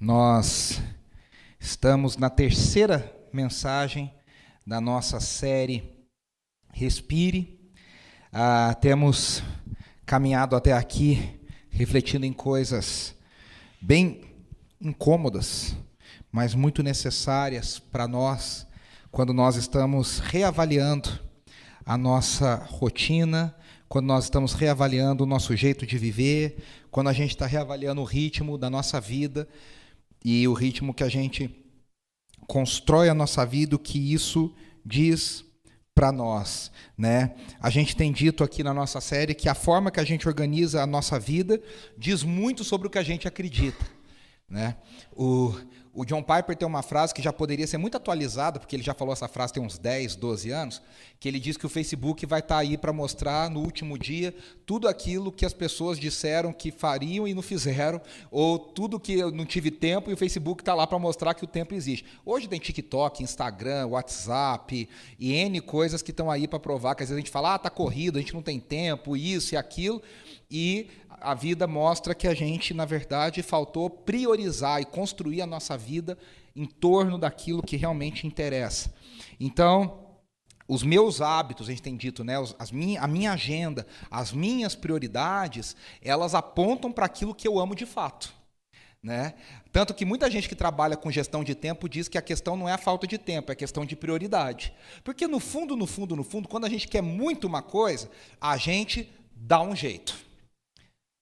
Nós estamos na terceira mensagem da nossa série Respire. Ah, temos caminhado até aqui refletindo em coisas bem incômodas, mas muito necessárias para nós quando nós estamos reavaliando a nossa rotina, quando nós estamos reavaliando o nosso jeito de viver, quando a gente está reavaliando o ritmo da nossa vida e o ritmo que a gente constrói a nossa vida, o que isso diz para nós, né? A gente tem dito aqui na nossa série que a forma que a gente organiza a nossa vida diz muito sobre o que a gente acredita, né? O, o John Piper tem uma frase que já poderia ser muito atualizada, porque ele já falou essa frase tem uns 10, 12 anos, que ele diz que o Facebook vai estar tá aí para mostrar no último dia tudo aquilo que as pessoas disseram que fariam e não fizeram, ou tudo que eu não tive tempo e o Facebook está lá para mostrar que o tempo existe. Hoje tem TikTok, Instagram, WhatsApp e N coisas que estão aí para provar que às vezes a gente fala, ah, está corrido, a gente não tem tempo, isso e aquilo, e a vida mostra que a gente, na verdade, faltou priorizar e construir a nossa vida em torno daquilo que realmente interessa. Então, os meus hábitos, a gente tem dito, né, as minha, a minha agenda, as minhas prioridades, elas apontam para aquilo que eu amo de fato. Né? Tanto que muita gente que trabalha com gestão de tempo diz que a questão não é a falta de tempo, é a questão de prioridade. Porque no fundo, no fundo, no fundo, quando a gente quer muito uma coisa, a gente dá um jeito.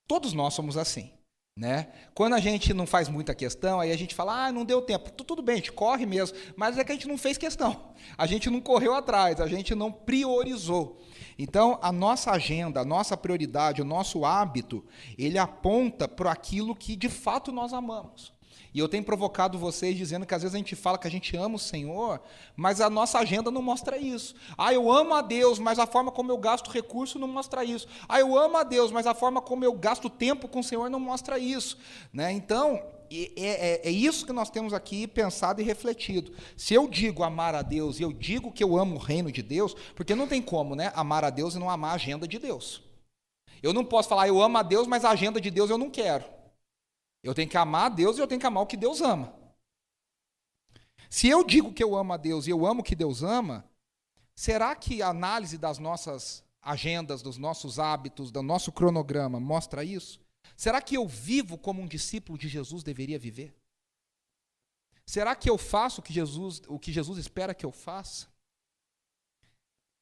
Todos nós somos assim. Né? Quando a gente não faz muita questão, aí a gente fala, ah, não deu tempo. Tudo bem, a gente corre mesmo, mas é que a gente não fez questão. A gente não correu atrás, a gente não priorizou. Então, a nossa agenda, a nossa prioridade, o nosso hábito, ele aponta para aquilo que de fato nós amamos. E eu tenho provocado vocês dizendo que às vezes a gente fala que a gente ama o Senhor, mas a nossa agenda não mostra isso. Ah, eu amo a Deus, mas a forma como eu gasto recurso não mostra isso. Ah, eu amo a Deus, mas a forma como eu gasto tempo com o Senhor não mostra isso. Né? Então, é, é, é, isso que nós temos aqui pensado e refletido. Se eu digo amar a Deus e eu digo que eu amo o reino de Deus, porque não tem como né, amar a Deus e não amar a agenda de Deus. Eu não posso falar, eu amo a Deus, mas a agenda de Deus eu não quero. Eu tenho que amar a Deus e eu tenho que amar o que Deus ama. Se eu digo que eu amo a Deus e eu amo o que Deus ama, será que a análise das nossas agendas, dos nossos hábitos, do nosso cronograma mostra isso? Será que eu vivo como um discípulo de Jesus deveria viver? Será que eu faço o que Jesus, o que Jesus espera que eu faça?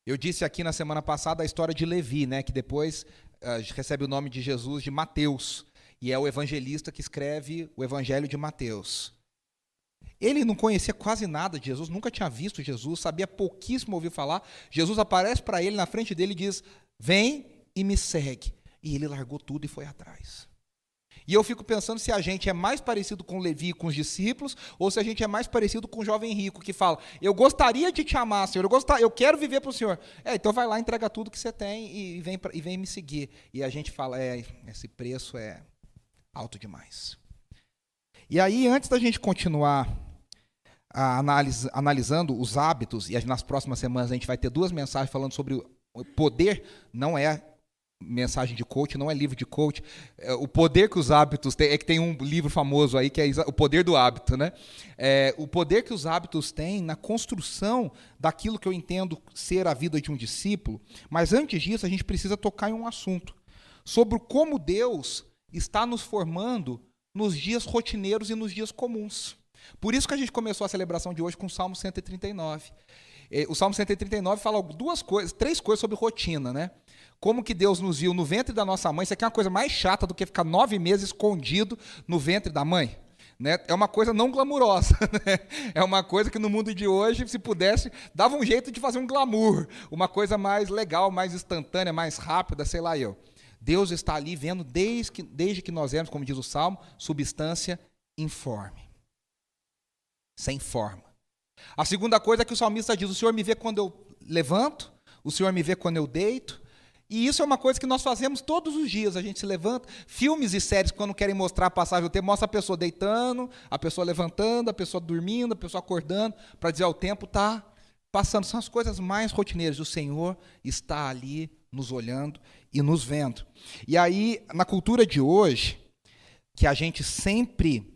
Eu disse aqui na semana passada a história de Levi, né, que depois uh, recebe o nome de Jesus de Mateus e é o evangelista que escreve o Evangelho de Mateus. Ele não conhecia quase nada de Jesus, nunca tinha visto Jesus, sabia pouquíssimo ouvir falar. Jesus aparece para ele na frente dele e diz: Vem e me segue. E ele largou tudo e foi atrás. E eu fico pensando se a gente é mais parecido com Levi e com os discípulos, ou se a gente é mais parecido com o jovem rico que fala: Eu gostaria de te amar, Senhor, eu, gostar, eu quero viver para o Senhor. É, então vai lá, entrega tudo que você tem e vem, e vem me seguir. E a gente fala: É, esse preço é alto demais. E aí, antes da gente continuar analis analisando os hábitos, e nas próximas semanas a gente vai ter duas mensagens falando sobre o poder, não é mensagem de coach, não é livro de coach. É, o poder que os hábitos têm, é que tem um livro famoso aí que é o poder do hábito, né? É, o poder que os hábitos têm na construção daquilo que eu entendo ser a vida de um discípulo. Mas antes disso, a gente precisa tocar em um assunto sobre como Deus está nos formando nos dias rotineiros e nos dias comuns. Por isso que a gente começou a celebração de hoje com o Salmo 139. É, o Salmo 139 fala duas coisas, três coisas sobre rotina, né? Como que Deus nos viu no ventre da nossa mãe, isso aqui é uma coisa mais chata do que ficar nove meses escondido no ventre da mãe. Né? É uma coisa não glamurosa. Né? É uma coisa que no mundo de hoje, se pudesse, dava um jeito de fazer um glamour. Uma coisa mais legal, mais instantânea, mais rápida, sei lá eu. Deus está ali vendo desde que, desde que nós éramos, como diz o Salmo, substância informe. Sem forma. A segunda coisa é que o salmista diz: O Senhor me vê quando eu levanto, o Senhor me vê quando eu deito. E isso é uma coisa que nós fazemos todos os dias. A gente se levanta. Filmes e séries, quando querem mostrar a passagem do tempo, mostra a pessoa deitando, a pessoa levantando, a pessoa dormindo, a pessoa acordando, para dizer: o tempo está passando. São as coisas mais rotineiras. O Senhor está ali nos olhando e nos vendo. E aí, na cultura de hoje, que a gente sempre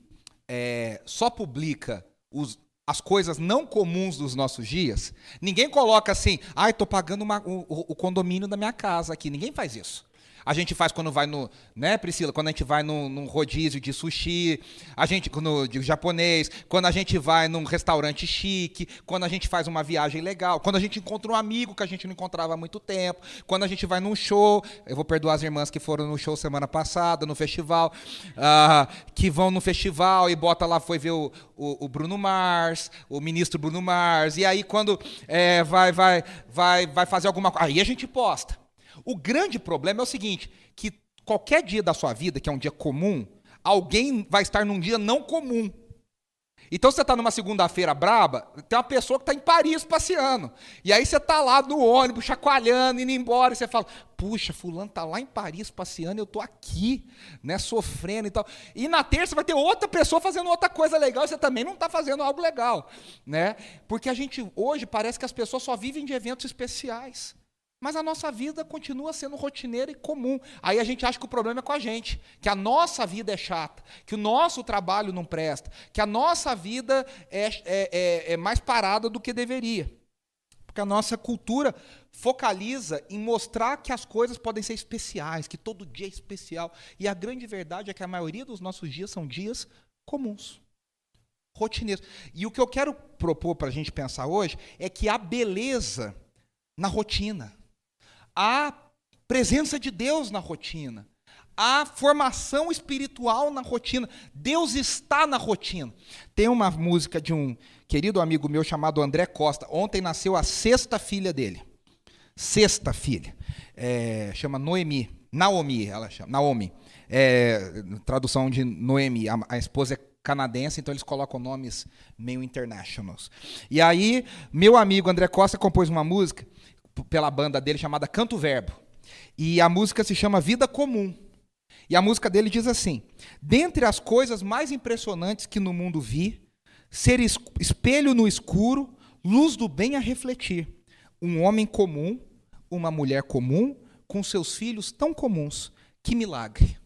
é, só publica os, as coisas não comuns dos nossos dias, ninguém coloca assim, ai, ah, estou pagando uma, o, o, condomínio da minha casa aqui. Ninguém faz isso. A gente faz quando vai no, né, Priscila? Quando a gente vai num, num rodízio de sushi, a gente no de japonês, quando a gente vai num restaurante chique, quando a gente faz uma viagem legal, quando a gente encontra um amigo que a gente não encontrava há muito tempo, quando a gente vai num show, eu vou perdoar as irmãs que foram no show semana passada, no festival, uh, que vão no festival e bota lá, foi ver o, o, o Bruno Mars, o ministro Bruno Mars, e aí quando é, vai, vai, vai, vai fazer alguma coisa, aí a gente posta. O grande problema é o seguinte: que qualquer dia da sua vida, que é um dia comum, alguém vai estar num dia não comum. Então você está numa segunda-feira braba, tem uma pessoa que está em Paris passeando. E aí você está lá no ônibus, chacoalhando, indo embora, e você fala, puxa, fulano está lá em Paris passeando, eu estou aqui, né, sofrendo e tal. E na terça vai ter outra pessoa fazendo outra coisa legal, e você também não está fazendo algo legal. Né? Porque a gente, hoje, parece que as pessoas só vivem de eventos especiais. Mas a nossa vida continua sendo rotineira e comum. Aí a gente acha que o problema é com a gente, que a nossa vida é chata, que o nosso trabalho não presta, que a nossa vida é, é, é, é mais parada do que deveria. Porque a nossa cultura focaliza em mostrar que as coisas podem ser especiais, que todo dia é especial. E a grande verdade é que a maioria dos nossos dias são dias comuns, rotineiros. E o que eu quero propor para a gente pensar hoje é que a beleza na rotina a presença de Deus na rotina, a formação espiritual na rotina. Deus está na rotina. Tem uma música de um querido amigo meu chamado André Costa. Ontem nasceu a sexta filha dele. Sexta filha. É, chama Noemi. Naomi, ela chama. Naomi. É, tradução de Noemi. A, a esposa é canadense, então eles colocam nomes meio internationals. E aí, meu amigo André Costa compôs uma música pela banda dele chamada Canto Verbo. E a música se chama Vida Comum. E a música dele diz assim: Dentre as coisas mais impressionantes que no mundo vi, ser espelho no escuro, luz do bem a refletir. Um homem comum, uma mulher comum, com seus filhos tão comuns. Que milagre.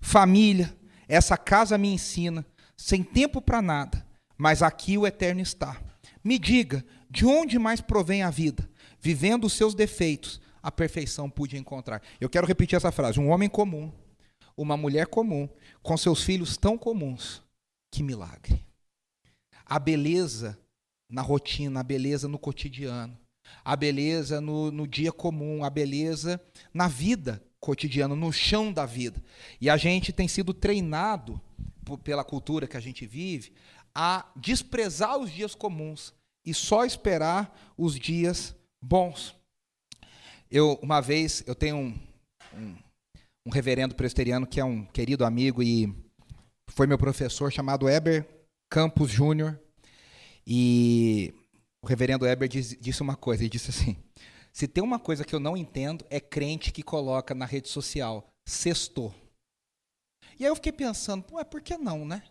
Família, essa casa me ensina, sem tempo para nada, mas aqui o eterno está. Me diga, de onde mais provém a vida? Vivendo os seus defeitos, a perfeição pude encontrar. Eu quero repetir essa frase: um homem comum, uma mulher comum, com seus filhos tão comuns. Que milagre. A beleza na rotina, a beleza no cotidiano, a beleza no, no dia comum, a beleza na vida cotidiana, no chão da vida. E a gente tem sido treinado pela cultura que a gente vive a desprezar os dias comuns e só esperar os dias bons. Eu, uma vez, eu tenho um, um, um reverendo presbiteriano que é um querido amigo e foi meu professor, chamado Eber Campos Júnior. E o reverendo Eber diz, disse uma coisa, ele disse assim, se tem uma coisa que eu não entendo, é crente que coloca na rede social, sextou. E aí eu fiquei pensando, ué, por que não, né?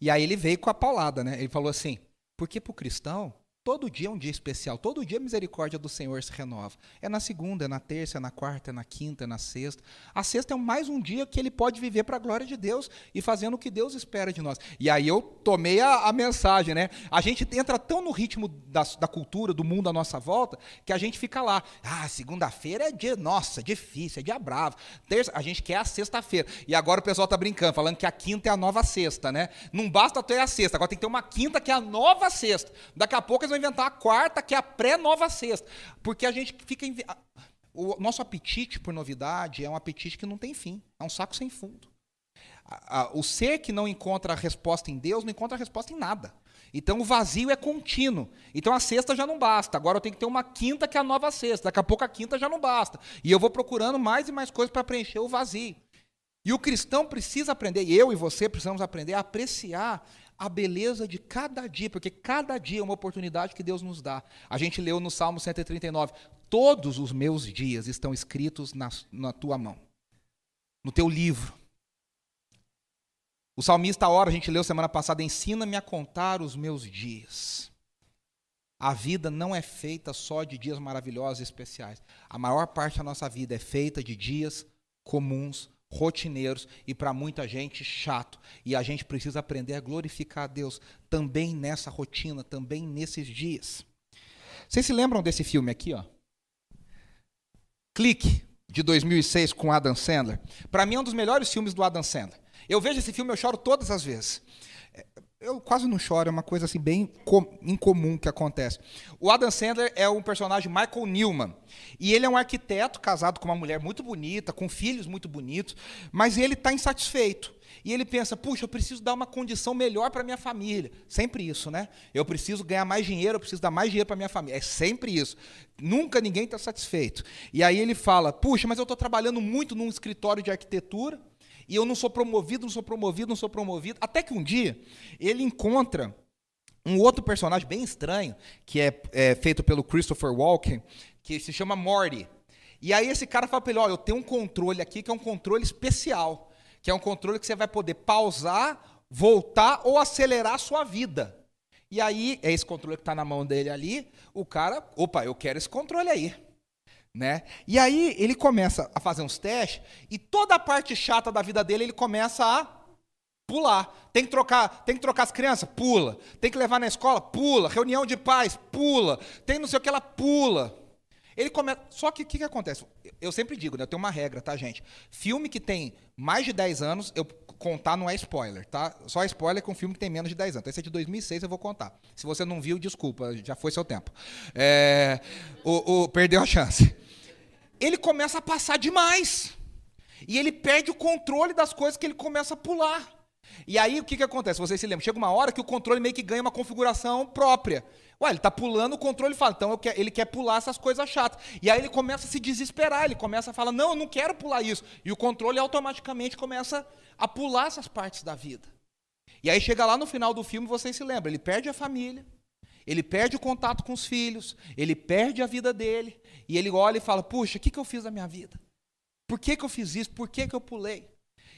E aí ele veio com a paulada, né? Ele falou assim, porque para o cristão, Todo dia é um dia especial, todo dia a misericórdia do Senhor se renova. É na segunda, é na terça, é na quarta, é na quinta, é na sexta. A sexta é mais um dia que ele pode viver para a glória de Deus e fazendo o que Deus espera de nós. E aí eu tomei a, a mensagem, né? A gente entra tão no ritmo da, da, cultura, do mundo à nossa volta, que a gente fica lá. Ah, segunda-feira é dia, nossa, difícil, é dia bravo. Terça, a gente quer a sexta-feira. E agora o pessoal está brincando, falando que a quinta é a nova sexta, né? Não basta ter a sexta, agora tem que ter uma quinta que é a nova sexta. Daqui a pouco eles vão inventar a quarta, que é a pré-nova sexta. Porque a gente fica. O nosso apetite por novidade é um apetite que não tem fim, é um saco sem fundo. O ser que não encontra a resposta em Deus não encontra a resposta em nada. Então o vazio é contínuo. Então a sexta já não basta. Agora eu tenho que ter uma quinta que é a nova sexta. Daqui a pouco a quinta já não basta. E eu vou procurando mais e mais coisas para preencher o vazio. E o cristão precisa aprender, eu e você precisamos aprender a apreciar a beleza de cada dia, porque cada dia é uma oportunidade que Deus nos dá. A gente leu no Salmo 139: Todos os meus dias estão escritos na, na tua mão, no teu livro. O salmista ora, a gente leu semana passada, ensina-me a contar os meus dias. A vida não é feita só de dias maravilhosos e especiais. A maior parte da nossa vida é feita de dias comuns, rotineiros e para muita gente chato. E a gente precisa aprender a glorificar a Deus também nessa rotina, também nesses dias. Vocês se lembram desse filme aqui, ó? Clique, de 2006 com Adam Sandler. Para mim é um dos melhores filmes do Adam Sandler. Eu vejo esse filme, eu choro todas as vezes. Eu quase não choro, é uma coisa assim bem incomum que acontece. O Adam Sandler é um personagem Michael Newman. E ele é um arquiteto casado com uma mulher muito bonita, com filhos muito bonitos, mas ele está insatisfeito. E ele pensa, puxa, eu preciso dar uma condição melhor para minha família. Sempre isso, né? Eu preciso ganhar mais dinheiro, eu preciso dar mais dinheiro para minha família. É sempre isso. Nunca ninguém está satisfeito. E aí ele fala, puxa, mas eu estou trabalhando muito num escritório de arquitetura e eu não sou promovido, não sou promovido, não sou promovido. Até que um dia ele encontra um outro personagem bem estranho, que é, é feito pelo Christopher Walken, que se chama Morty. E aí esse cara fala para ele, ó, eu tenho um controle aqui que é um controle especial, que é um controle que você vai poder pausar, voltar ou acelerar a sua vida. E aí, é esse controle que está na mão dele ali, o cara, opa, eu quero esse controle aí. Né? E aí ele começa a fazer uns testes e toda a parte chata da vida dele ele começa a pular. Tem que trocar, tem que trocar as crianças, pula. Tem que levar na escola, pula. Reunião de pais, pula. Tem não sei o que ela pula. Ele começa. Só que o que, que acontece? Eu sempre digo, né? Eu tenho uma regra, tá, gente? Filme que tem mais de 10 anos, eu contar não é spoiler, tá? Só spoiler com filme que tem menos de 10 anos. Esse é de 2006, eu vou contar. Se você não viu, desculpa, já foi seu tempo. É, o, o, perdeu a chance ele começa a passar demais. E ele perde o controle das coisas que ele começa a pular. E aí o que, que acontece? Vocês se lembram? Chega uma hora que o controle meio que ganha uma configuração própria. Ué, ele está pulando, o controle fala, então ele quer pular essas coisas chatas. E aí ele começa a se desesperar, ele começa a falar, não, eu não quero pular isso. E o controle automaticamente começa a pular essas partes da vida. E aí chega lá no final do filme, vocês se lembram, ele perde a família, ele perde o contato com os filhos, ele perde a vida dele, e ele olha e fala: Puxa, o que, que eu fiz na minha vida? Por que, que eu fiz isso? Por que, que eu pulei?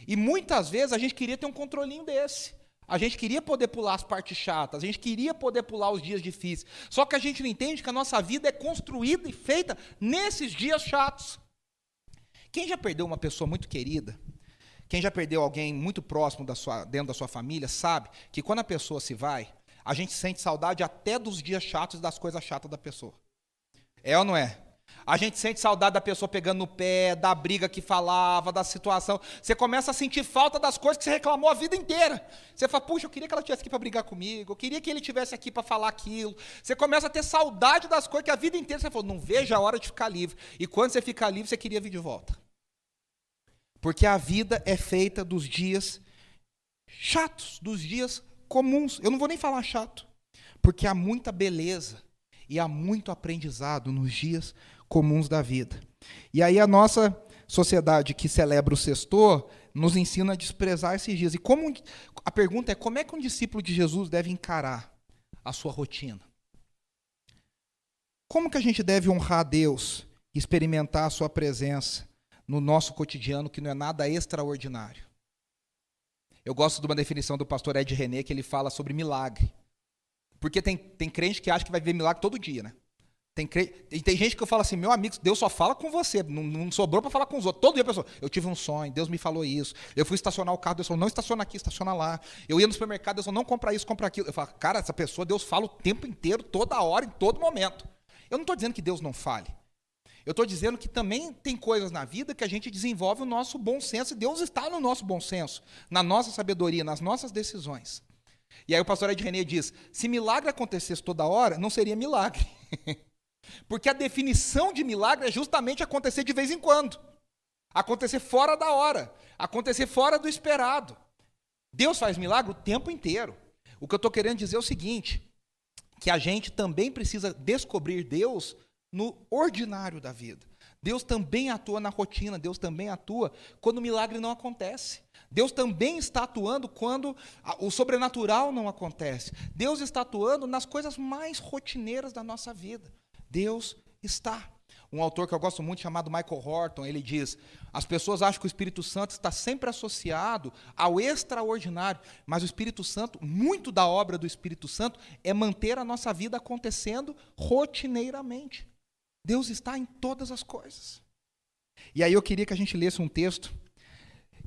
E muitas vezes a gente queria ter um controlinho desse. A gente queria poder pular as partes chatas, a gente queria poder pular os dias difíceis. Só que a gente não entende que a nossa vida é construída e feita nesses dias chatos. Quem já perdeu uma pessoa muito querida, quem já perdeu alguém muito próximo da sua, dentro da sua família, sabe que quando a pessoa se vai, a gente sente saudade até dos dias chatos das coisas chatas da pessoa. É ou não é? A gente sente saudade da pessoa pegando no pé, da briga que falava, da situação. Você começa a sentir falta das coisas que você reclamou a vida inteira. Você fala, puxa, eu queria que ela estivesse aqui para brigar comigo, eu queria que ele estivesse aqui para falar aquilo. Você começa a ter saudade das coisas que a vida inteira você falou, não vejo a hora de ficar livre. E quando você fica livre, você queria vir de volta. Porque a vida é feita dos dias chatos, dos dias comuns. Eu não vou nem falar chato, porque há muita beleza e há muito aprendizado nos dias comuns da vida. E aí a nossa sociedade que celebra o sextor nos ensina a desprezar esses dias. E como a pergunta é como é que um discípulo de Jesus deve encarar a sua rotina? Como que a gente deve honrar a Deus, experimentar a sua presença no nosso cotidiano que não é nada extraordinário? Eu gosto de uma definição do pastor Ed René que ele fala sobre milagre. Porque tem, tem crente que acha que vai ver milagre todo dia, né? Tem, e tem gente que eu falo assim, meu amigo, Deus só fala com você, não, não sobrou para falar com os outros. Todo dia a pessoa, eu tive um sonho, Deus me falou isso. Eu fui estacionar o carro, Deus falou, não estaciona aqui, estaciona lá. Eu ia no supermercado, Deus falou, não compra isso, compra aquilo. Eu falo, cara, essa pessoa, Deus fala o tempo inteiro, toda hora, em todo momento. Eu não estou dizendo que Deus não fale. Eu estou dizendo que também tem coisas na vida que a gente desenvolve o nosso bom senso, e Deus está no nosso bom senso, na nossa sabedoria, nas nossas decisões. E aí o pastor Ed René diz: se milagre acontecesse toda hora, não seria milagre. Porque a definição de milagre é justamente acontecer de vez em quando. Acontecer fora da hora. Acontecer fora do esperado. Deus faz milagre o tempo inteiro. O que eu estou querendo dizer é o seguinte: que a gente também precisa descobrir Deus no ordinário da vida. Deus também atua na rotina, Deus também atua quando o milagre não acontece. Deus também está atuando quando o sobrenatural não acontece. Deus está atuando nas coisas mais rotineiras da nossa vida. Deus está. Um autor que eu gosto muito, chamado Michael Horton, ele diz: as pessoas acham que o Espírito Santo está sempre associado ao extraordinário, mas o Espírito Santo, muito da obra do Espírito Santo, é manter a nossa vida acontecendo rotineiramente. Deus está em todas as coisas. E aí eu queria que a gente lesse um texto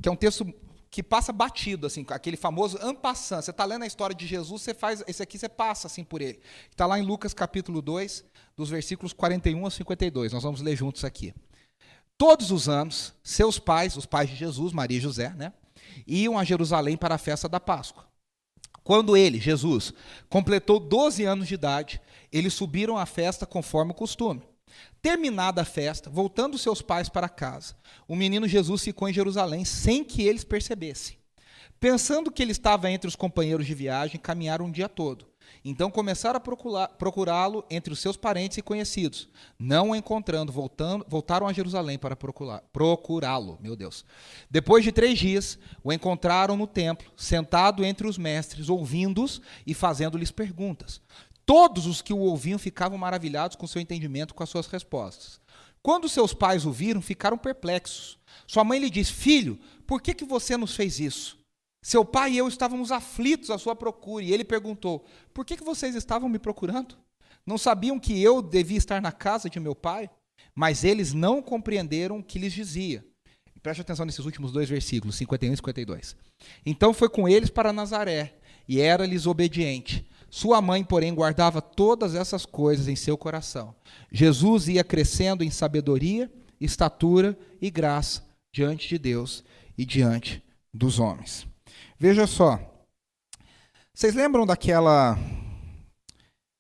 que é um texto que passa batido, assim, aquele famoso ampassant. Você está lendo a história de Jesus, você faz, esse aqui você passa assim por ele. Está lá em Lucas capítulo 2, dos versículos 41 a 52. Nós vamos ler juntos aqui. Todos os anos, seus pais, os pais de Jesus, Maria e José, né, iam a Jerusalém para a festa da Páscoa. Quando ele, Jesus, completou 12 anos de idade, eles subiram à festa conforme o costume. Terminada a festa, voltando seus pais para casa, o menino Jesus ficou em Jerusalém sem que eles percebessem. Pensando que ele estava entre os companheiros de viagem, caminharam um dia todo. Então começaram a procurá-lo entre os seus parentes e conhecidos. Não o encontrando, voltando, voltaram a Jerusalém para procurá-lo. Meu Deus. Depois de três dias, o encontraram no templo, sentado entre os mestres, ouvindo-os e fazendo-lhes perguntas. Todos os que o ouviam ficavam maravilhados com seu entendimento, com as suas respostas. Quando seus pais o viram, ficaram perplexos. Sua mãe lhe disse: Filho, por que, que você nos fez isso? Seu pai e eu estávamos aflitos à sua procura. E ele perguntou: Por que, que vocês estavam me procurando? Não sabiam que eu devia estar na casa de meu pai? Mas eles não compreenderam o que lhes dizia. Preste atenção nesses últimos dois versículos, 51 e 52. Então foi com eles para Nazaré, e era-lhes obediente. Sua mãe, porém, guardava todas essas coisas em seu coração. Jesus ia crescendo em sabedoria, estatura e graça diante de Deus e diante dos homens. Veja só. Vocês lembram daquela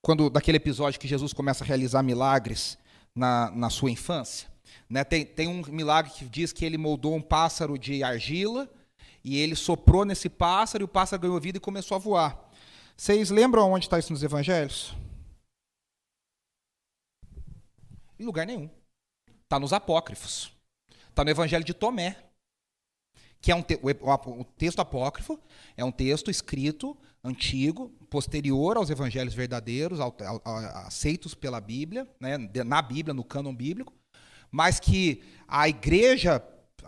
quando daquele episódio que Jesus começa a realizar milagres na, na sua infância? Né? Tem, tem um milagre que diz que ele moldou um pássaro de argila e ele soprou nesse pássaro e o pássaro ganhou vida e começou a voar. Vocês lembram onde está isso nos evangelhos? Em lugar nenhum. Está nos apócrifos. Está no evangelho de Tomé. Que é um te o, o texto apócrifo é um texto escrito, antigo, posterior aos evangelhos verdadeiros, ao, ao, ao, aceitos pela Bíblia, né, na Bíblia, no cânon bíblico, mas que a igreja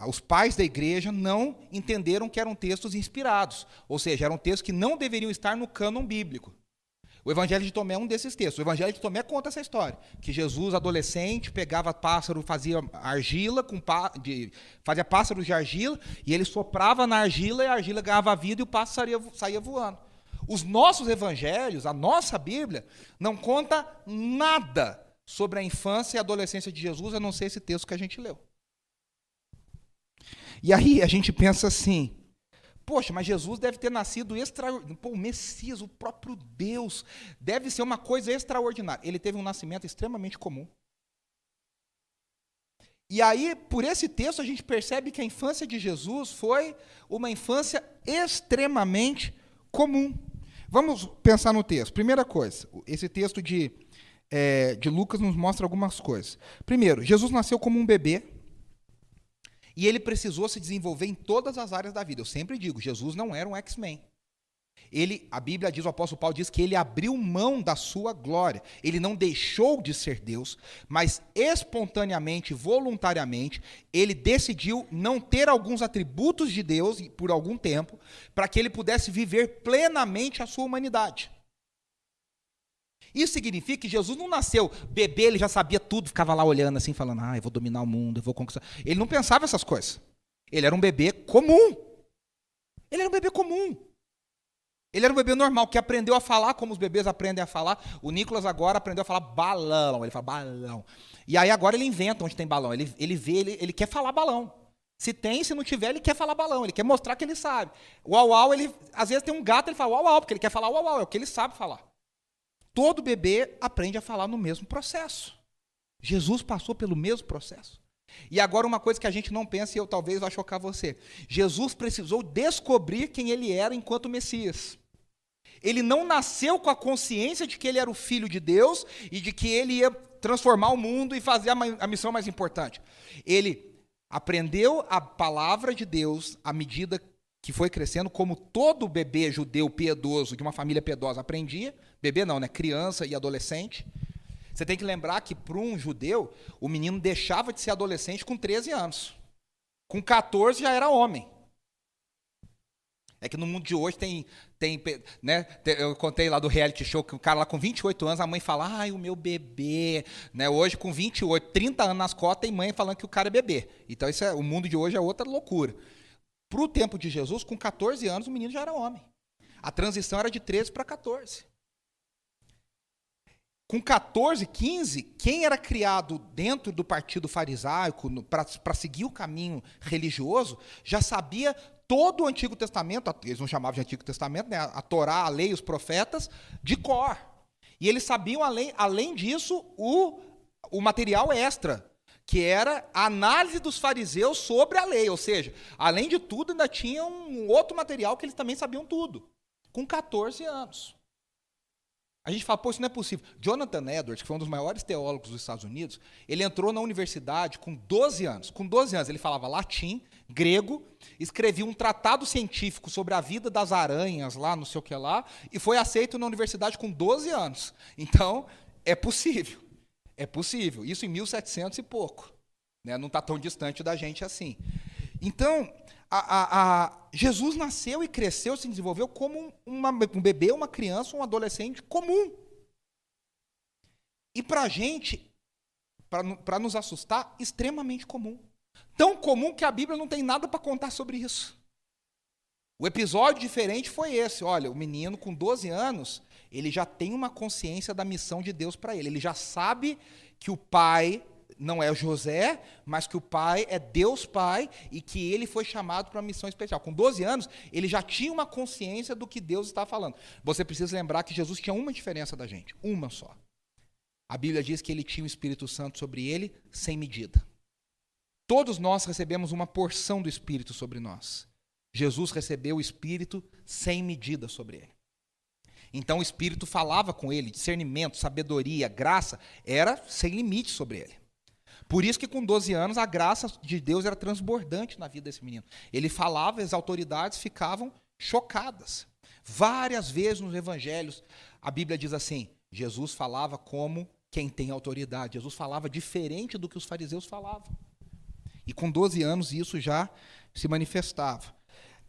os pais da igreja não entenderam que eram textos inspirados, ou seja, eram textos que não deveriam estar no cânon bíblico. O Evangelho de Tomé é um desses textos. O Evangelho de Tomé conta essa história, que Jesus, adolescente, pegava pássaro, fazia argila com de, fazia pássaros de argila e ele soprava na argila e a argila ganhava vida e o pássaro saía, saía voando. Os nossos evangelhos, a nossa Bíblia, não conta nada sobre a infância e adolescência de Jesus, a não ser esse texto que a gente leu. E aí a gente pensa assim: poxa, mas Jesus deve ter nascido extraordinário. Pô, o Messias, o próprio Deus, deve ser uma coisa extraordinária. Ele teve um nascimento extremamente comum. E aí, por esse texto, a gente percebe que a infância de Jesus foi uma infância extremamente comum. Vamos pensar no texto. Primeira coisa, esse texto de, é, de Lucas nos mostra algumas coisas. Primeiro, Jesus nasceu como um bebê. E ele precisou se desenvolver em todas as áreas da vida. Eu sempre digo, Jesus não era um X-Men. Ele, a Bíblia diz, o apóstolo Paulo diz que ele abriu mão da sua glória. Ele não deixou de ser Deus, mas espontaneamente, voluntariamente, ele decidiu não ter alguns atributos de Deus por algum tempo, para que ele pudesse viver plenamente a sua humanidade. Isso significa que Jesus não nasceu bebê, ele já sabia tudo, ficava lá olhando assim, falando, ah, eu vou dominar o mundo, eu vou conquistar. Ele não pensava essas coisas. Ele era um bebê comum. Ele era um bebê comum. Ele era um bebê normal, que aprendeu a falar como os bebês aprendem a falar. O Nicolas agora aprendeu a falar balão. Ele fala balão. E aí agora ele inventa onde tem balão. Ele, ele vê, ele, ele quer falar balão. Se tem, se não tiver, ele quer falar balão. Ele quer mostrar que ele sabe. O uau, uau, ele, às vezes tem um gato, ele fala uau, uau, porque ele quer falar uau, uau. É o que ele sabe falar. Todo bebê aprende a falar no mesmo processo. Jesus passou pelo mesmo processo. E agora uma coisa que a gente não pensa e eu talvez vá chocar você. Jesus precisou descobrir quem ele era enquanto Messias. Ele não nasceu com a consciência de que ele era o filho de Deus e de que ele ia transformar o mundo e fazer a missão mais importante. Ele aprendeu a palavra de Deus à medida que foi crescendo, como todo bebê judeu piedoso de uma família piedosa aprendia, bebê não, né, criança e adolescente. Você tem que lembrar que para um judeu, o menino deixava de ser adolescente com 13 anos. Com 14 já era homem. É que no mundo de hoje tem, tem, né, eu contei lá do reality show que o cara lá com 28 anos, a mãe fala, ai, o meu bebê, né, hoje com 28, 30 anos nas costas, tem mãe falando que o cara é bebê. Então isso é, o mundo de hoje é outra loucura. para o tempo de Jesus, com 14 anos, o menino já era homem. A transição era de 13 para 14. Com 14, 15, quem era criado dentro do partido farisaico para seguir o caminho religioso já sabia todo o Antigo Testamento, eles não chamavam de Antigo Testamento, né, a Torá, a lei, os profetas, de cor. E eles sabiam, além, além disso, o, o material extra, que era a análise dos fariseus sobre a lei. Ou seja, além de tudo, ainda tinha um outro material que eles também sabiam tudo, com 14 anos. A gente fala, pô, isso não é possível. Jonathan Edwards, que foi um dos maiores teólogos dos Estados Unidos, ele entrou na universidade com 12 anos. Com 12 anos, ele falava latim, grego, escrevia um tratado científico sobre a vida das aranhas lá, não sei o que lá, e foi aceito na universidade com 12 anos. Então, é possível. É possível. Isso em 1700 e pouco. Né? Não está tão distante da gente assim. Então, a, a, a, Jesus nasceu e cresceu, se desenvolveu como uma, um bebê, uma criança, um adolescente comum. E para a gente, para nos assustar, extremamente comum. Tão comum que a Bíblia não tem nada para contar sobre isso. O episódio diferente foi esse. Olha, o menino com 12 anos, ele já tem uma consciência da missão de Deus para ele. Ele já sabe que o pai não é José, mas que o pai é Deus Pai e que ele foi chamado para uma missão especial. Com 12 anos, ele já tinha uma consciência do que Deus está falando. Você precisa lembrar que Jesus tinha uma diferença da gente, uma só. A Bíblia diz que ele tinha o Espírito Santo sobre ele sem medida. Todos nós recebemos uma porção do Espírito sobre nós. Jesus recebeu o Espírito sem medida sobre ele. Então o Espírito falava com ele, discernimento, sabedoria, graça, era sem limite sobre ele. Por isso que com 12 anos a graça de Deus era transbordante na vida desse menino. Ele falava, as autoridades ficavam chocadas. Várias vezes nos evangelhos a Bíblia diz assim: Jesus falava como quem tem autoridade. Jesus falava diferente do que os fariseus falavam. E com 12 anos isso já se manifestava.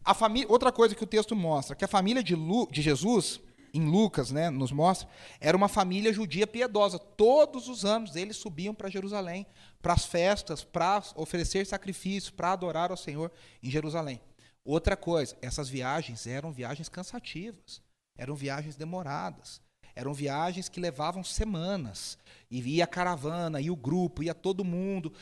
A família, outra coisa que o texto mostra, que a família de, Lu, de Jesus em Lucas, né, nos mostra, era uma família judia piedosa. Todos os anos eles subiam para Jerusalém, para as festas, para oferecer sacrifícios, para adorar ao Senhor em Jerusalém. Outra coisa, essas viagens eram viagens cansativas, eram viagens demoradas, eram viagens que levavam semanas. E ia a caravana, ia o grupo, ia todo mundo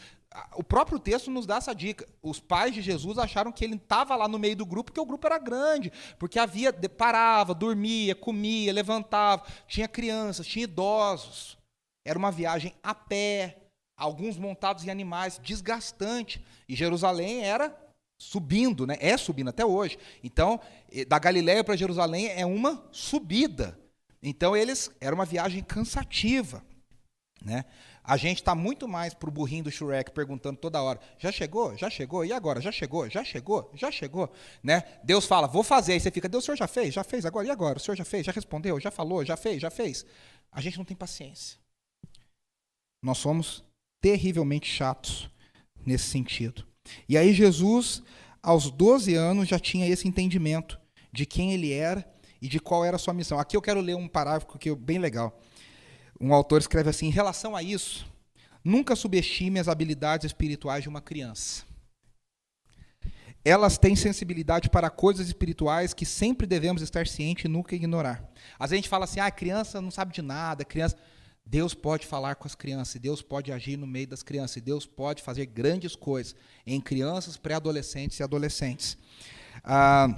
o próprio texto nos dá essa dica. Os pais de Jesus acharam que ele estava lá no meio do grupo porque o grupo era grande, porque havia parava, dormia, comia, levantava, tinha crianças, tinha idosos. Era uma viagem a pé, alguns montados em animais, desgastante. E Jerusalém era subindo, né? É subindo até hoje. Então, da Galiléia para Jerusalém é uma subida. Então eles era uma viagem cansativa, né? A gente está muito mais para o burrinho do Shrek perguntando toda hora: já chegou? Já chegou? E agora? Já chegou? Já chegou? Já chegou? Né? Deus fala: vou fazer. Aí você fica: Deus, o senhor já fez? Já fez agora? E agora? O senhor já fez? Já respondeu? Já falou? Já fez? Já fez? A gente não tem paciência. Nós somos terrivelmente chatos nesse sentido. E aí, Jesus, aos 12 anos, já tinha esse entendimento de quem ele era e de qual era a sua missão. Aqui eu quero ler um parágrafo que é bem legal um autor escreve assim: em relação a isso, nunca subestime as habilidades espirituais de uma criança. Elas têm sensibilidade para coisas espirituais que sempre devemos estar cientes e nunca ignorar. Às vezes a gente fala assim: ah, criança não sabe de nada, criança. Deus pode falar com as crianças, Deus pode agir no meio das crianças, Deus pode fazer grandes coisas em crianças, pré-adolescentes e adolescentes. Ah,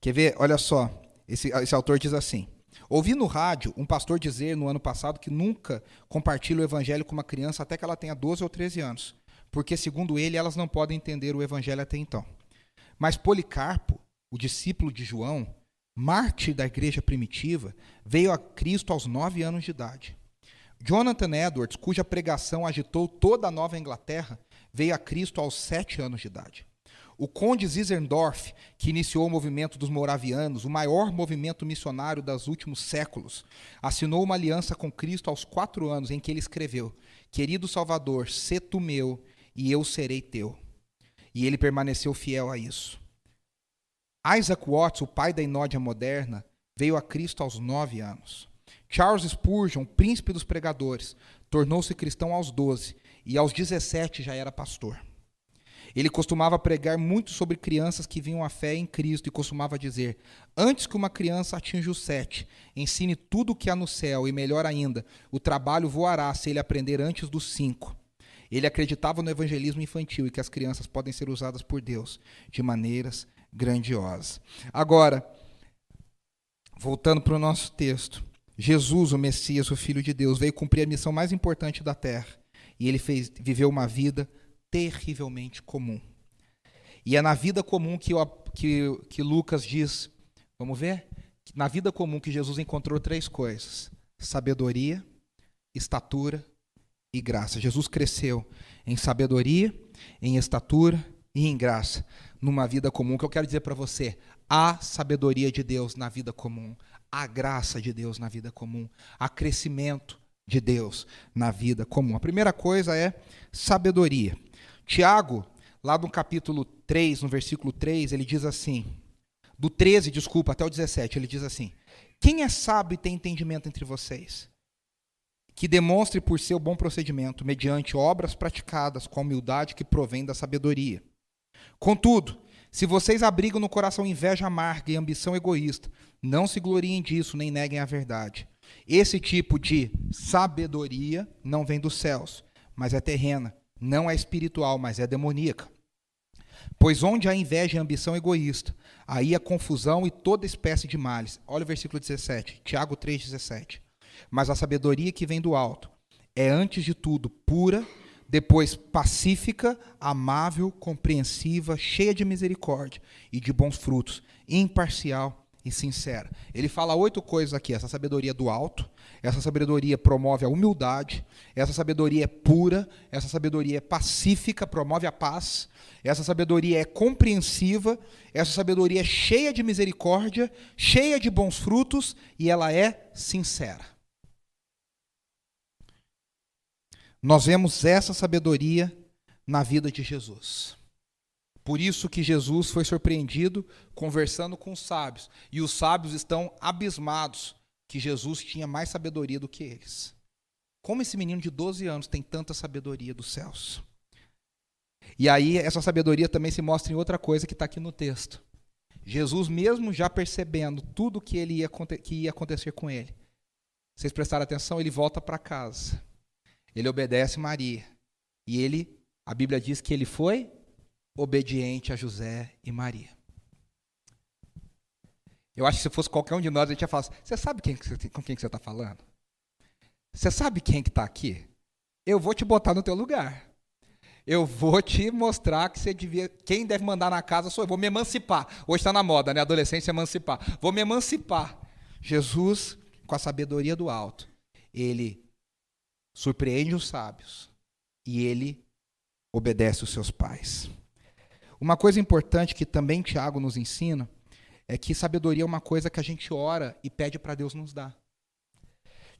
quer ver? Olha só, esse, esse autor diz assim: Ouvi no rádio um pastor dizer no ano passado que nunca compartilha o evangelho com uma criança até que ela tenha 12 ou 13 anos, porque, segundo ele, elas não podem entender o evangelho até então. Mas Policarpo, o discípulo de João, mártir da igreja primitiva, veio a Cristo aos 9 anos de idade. Jonathan Edwards, cuja pregação agitou toda a Nova Inglaterra, veio a Cristo aos 7 anos de idade. O conde Zinzendorf, que iniciou o movimento dos moravianos, o maior movimento missionário dos últimos séculos, assinou uma aliança com Cristo aos quatro anos, em que ele escreveu: Querido Salvador, sê tu meu e eu serei teu. E ele permaneceu fiel a isso. Isaac Watts, o pai da inódia moderna, veio a Cristo aos nove anos. Charles Spurgeon, príncipe dos pregadores, tornou-se cristão aos doze e aos dezessete já era pastor. Ele costumava pregar muito sobre crianças que vinham à fé em Cristo e costumava dizer: Antes que uma criança atinja os sete, ensine tudo o que há no céu, e melhor ainda, o trabalho voará se ele aprender antes dos cinco. Ele acreditava no evangelismo infantil e que as crianças podem ser usadas por Deus de maneiras grandiosas. Agora, voltando para o nosso texto, Jesus, o Messias, o Filho de Deus, veio cumprir a missão mais importante da terra e ele fez, viveu uma vida terrivelmente comum. E é na vida comum que, que, que Lucas diz, vamos ver? Na vida comum que Jesus encontrou três coisas: sabedoria, estatura e graça. Jesus cresceu em sabedoria, em estatura e em graça, numa vida comum. O que eu quero dizer para você? Há sabedoria de Deus na vida comum, há graça de Deus na vida comum, há crescimento de Deus na vida comum. A primeira coisa é sabedoria. Tiago, lá no capítulo 3, no versículo 3, ele diz assim: do 13, desculpa, até o 17, ele diz assim: Quem é sábio e tem entendimento entre vocês? Que demonstre por seu bom procedimento, mediante obras praticadas com a humildade que provém da sabedoria. Contudo, se vocês abrigam no coração inveja amarga e ambição egoísta, não se gloriem disso nem neguem a verdade. Esse tipo de sabedoria não vem dos céus, mas é terrena não é espiritual, mas é demoníaca. Pois onde há inveja e ambição egoísta, aí há confusão e toda espécie de males. Olha o versículo 17, Tiago 3,17. Mas a sabedoria que vem do alto é, antes de tudo, pura, depois pacífica, amável, compreensiva, cheia de misericórdia e de bons frutos, imparcial e sincera. Ele fala oito coisas aqui: essa sabedoria do alto, essa sabedoria promove a humildade, essa sabedoria é pura, essa sabedoria é pacífica, promove a paz, essa sabedoria é compreensiva, essa sabedoria é cheia de misericórdia, cheia de bons frutos e ela é sincera. Nós vemos essa sabedoria na vida de Jesus. Por isso que Jesus foi surpreendido conversando com os sábios, e os sábios estão abismados que Jesus tinha mais sabedoria do que eles. Como esse menino de 12 anos tem tanta sabedoria dos céus? E aí, essa sabedoria também se mostra em outra coisa que está aqui no texto. Jesus, mesmo já percebendo tudo que, ele ia, que ia acontecer com ele, vocês prestaram atenção? Ele volta para casa. Ele obedece Maria. E ele, a Bíblia diz que ele foi obediente a José e Maria. Eu acho que se fosse qualquer um de nós, a gente ia falar assim, você sabe quem, com quem que você está falando? Você sabe quem que está aqui? Eu vou te botar no teu lugar. Eu vou te mostrar que você devia. Quem deve mandar na casa sou eu. Vou me emancipar. Hoje está na moda, né? Adolescência emancipar. Vou me emancipar. Jesus, com a sabedoria do alto, ele surpreende os sábios e ele obedece os seus pais. Uma coisa importante que também Tiago nos ensina é que sabedoria é uma coisa que a gente ora e pede para Deus nos dar.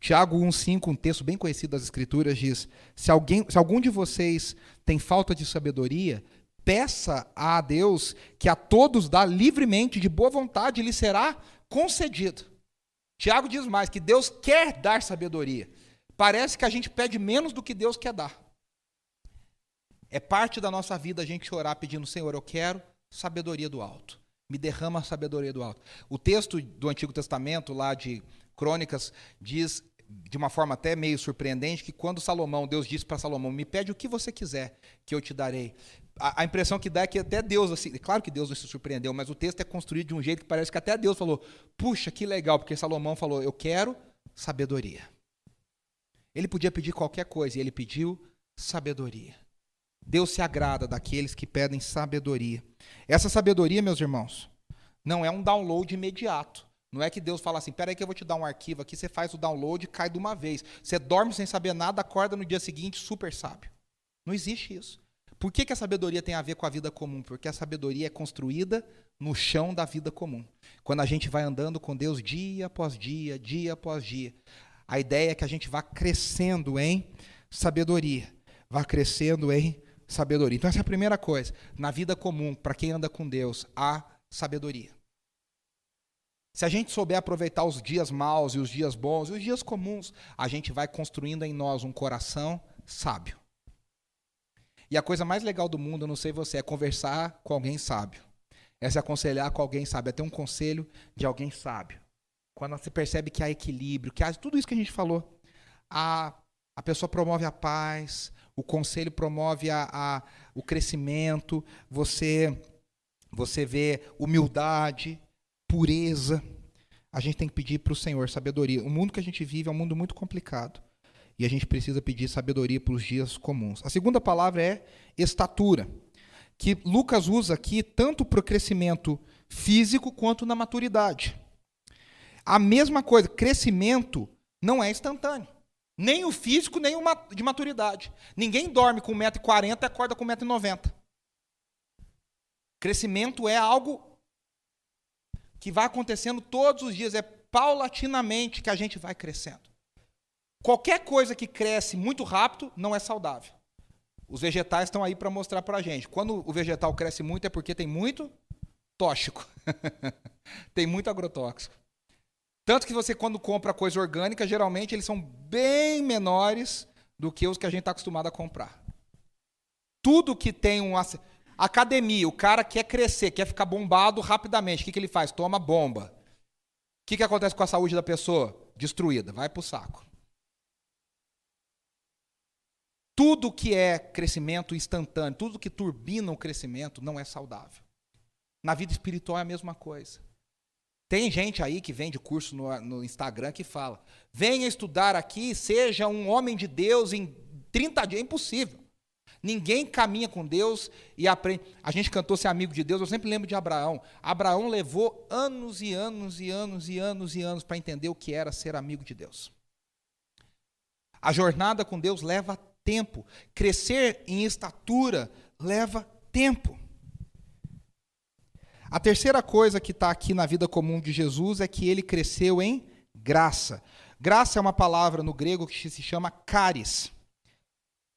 Tiago 1,5, um texto bem conhecido das Escrituras, diz: se, alguém, se algum de vocês tem falta de sabedoria, peça a Deus que a todos dá livremente, de boa vontade, lhe será concedido. Tiago diz mais: que Deus quer dar sabedoria. Parece que a gente pede menos do que Deus quer dar. É parte da nossa vida a gente orar pedindo, Senhor, eu quero sabedoria do alto. Me derrama a sabedoria do alto. O texto do Antigo Testamento, lá de Crônicas, diz de uma forma até meio surpreendente que quando Salomão, Deus disse para Salomão, me pede o que você quiser que eu te darei. A, a, impressão que dá é que até Deus, assim, claro que Deus não se surpreendeu, mas o texto é construído de um jeito que parece que até Deus falou, puxa, que legal, porque Salomão falou, eu quero sabedoria. Ele podia pedir qualquer coisa e ele pediu sabedoria. Deus se agrada daqueles que pedem sabedoria. Essa sabedoria, meus irmãos, não é um download imediato. Não é que Deus fala assim, peraí que eu vou te dar um arquivo aqui, você faz o download e cai de uma vez. Você dorme sem saber nada, acorda no dia seguinte super sábio. Não existe isso. Por que, que a sabedoria tem a ver com a vida comum? Porque a sabedoria é construída no chão da vida comum. Quando a gente vai andando com Deus dia após dia, dia após dia. A ideia é que a gente vá crescendo em sabedoria, vá crescendo em sabedoria. Então, essa é a primeira coisa. Na vida comum, para quem anda com Deus, há sabedoria. Se a gente souber aproveitar os dias maus e os dias bons e os dias comuns, a gente vai construindo em nós um coração sábio. E a coisa mais legal do mundo, eu não sei você, é conversar com alguém sábio. É se aconselhar com alguém sábio, é ter um conselho de alguém sábio. Quando você percebe que há equilíbrio, que há tudo isso que a gente falou, a, a pessoa promove a paz, o conselho promove a, a, o crescimento, você, você vê humildade, pureza. A gente tem que pedir para o Senhor sabedoria. O mundo que a gente vive é um mundo muito complicado. E a gente precisa pedir sabedoria para os dias comuns. A segunda palavra é estatura, que Lucas usa aqui tanto para o crescimento físico quanto na maturidade. A mesma coisa, crescimento não é instantâneo. Nem o físico, nem o de maturidade. Ninguém dorme com 1,40m e acorda com 1,90m. Crescimento é algo que vai acontecendo todos os dias, é paulatinamente que a gente vai crescendo. Qualquer coisa que cresce muito rápido não é saudável. Os vegetais estão aí para mostrar para a gente. Quando o vegetal cresce muito é porque tem muito tóxico. tem muito agrotóxico. Tanto que você, quando compra coisa orgânica, geralmente eles são bem menores do que os que a gente está acostumado a comprar. Tudo que tem um. Academia, o cara quer crescer, quer ficar bombado rapidamente. O que, que ele faz? Toma bomba. O que, que acontece com a saúde da pessoa? Destruída, vai para o saco. Tudo que é crescimento instantâneo, tudo que turbina o crescimento não é saudável. Na vida espiritual é a mesma coisa. Tem gente aí que vende curso no, no Instagram que fala: venha estudar aqui, seja um homem de Deus em 30 dias. É impossível. Ninguém caminha com Deus e aprende. A gente cantou ser amigo de Deus, eu sempre lembro de Abraão. Abraão levou anos e anos e anos e anos e anos para entender o que era ser amigo de Deus. A jornada com Deus leva tempo. Crescer em estatura leva tempo. A terceira coisa que está aqui na vida comum de Jesus é que ele cresceu em graça. Graça é uma palavra no grego que se chama caris.